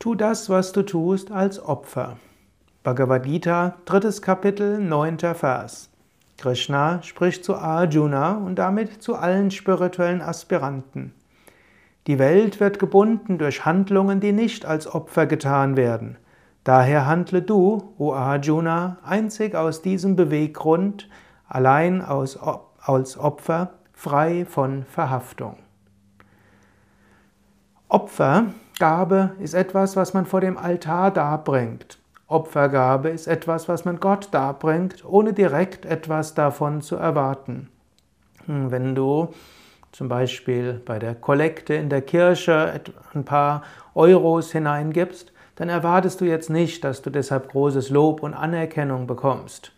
Tu das, was du tust, als Opfer. Bhagavad Gita, drittes Kapitel, neunter Vers. Krishna spricht zu Arjuna und damit zu allen spirituellen Aspiranten. Die Welt wird gebunden durch Handlungen, die nicht als Opfer getan werden. Daher handle du, o Arjuna, einzig aus diesem Beweggrund, allein aus, als Opfer, frei von Verhaftung. Opfergabe ist etwas, was man vor dem Altar darbringt. Opfergabe ist etwas, was man Gott darbringt, ohne direkt etwas davon zu erwarten. Hm, wenn du zum Beispiel bei der Kollekte in der Kirche ein paar Euros hineingibst, dann erwartest du jetzt nicht, dass du deshalb großes Lob und Anerkennung bekommst.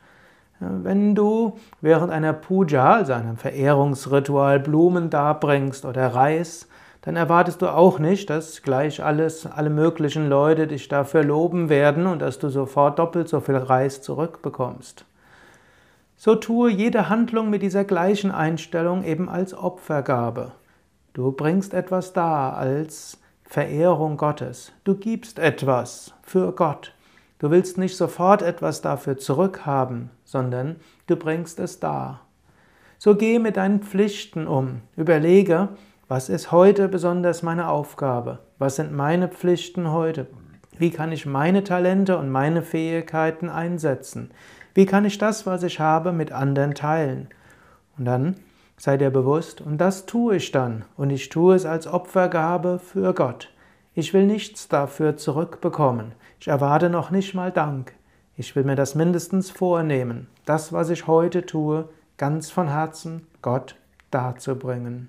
Wenn du während einer Puja, also einem Verehrungsritual, Blumen darbringst oder Reis, dann erwartest du auch nicht, dass gleich alles, alle möglichen Leute dich dafür loben werden und dass du sofort doppelt so viel Reis zurückbekommst. So tue jede Handlung mit dieser gleichen Einstellung eben als Opfergabe. Du bringst etwas dar als Verehrung Gottes. Du gibst etwas für Gott. Du willst nicht sofort etwas dafür zurückhaben, sondern du bringst es dar. So gehe mit deinen Pflichten um. Überlege, was ist heute besonders meine Aufgabe? Was sind meine Pflichten heute? Wie kann ich meine Talente und meine Fähigkeiten einsetzen? Wie kann ich das, was ich habe, mit anderen teilen? Und dann sei dir bewusst, und das tue ich dann, und ich tue es als Opfergabe für Gott. Ich will nichts dafür zurückbekommen. Ich erwarte noch nicht mal Dank. Ich will mir das mindestens vornehmen, das, was ich heute tue, ganz von Herzen Gott darzubringen.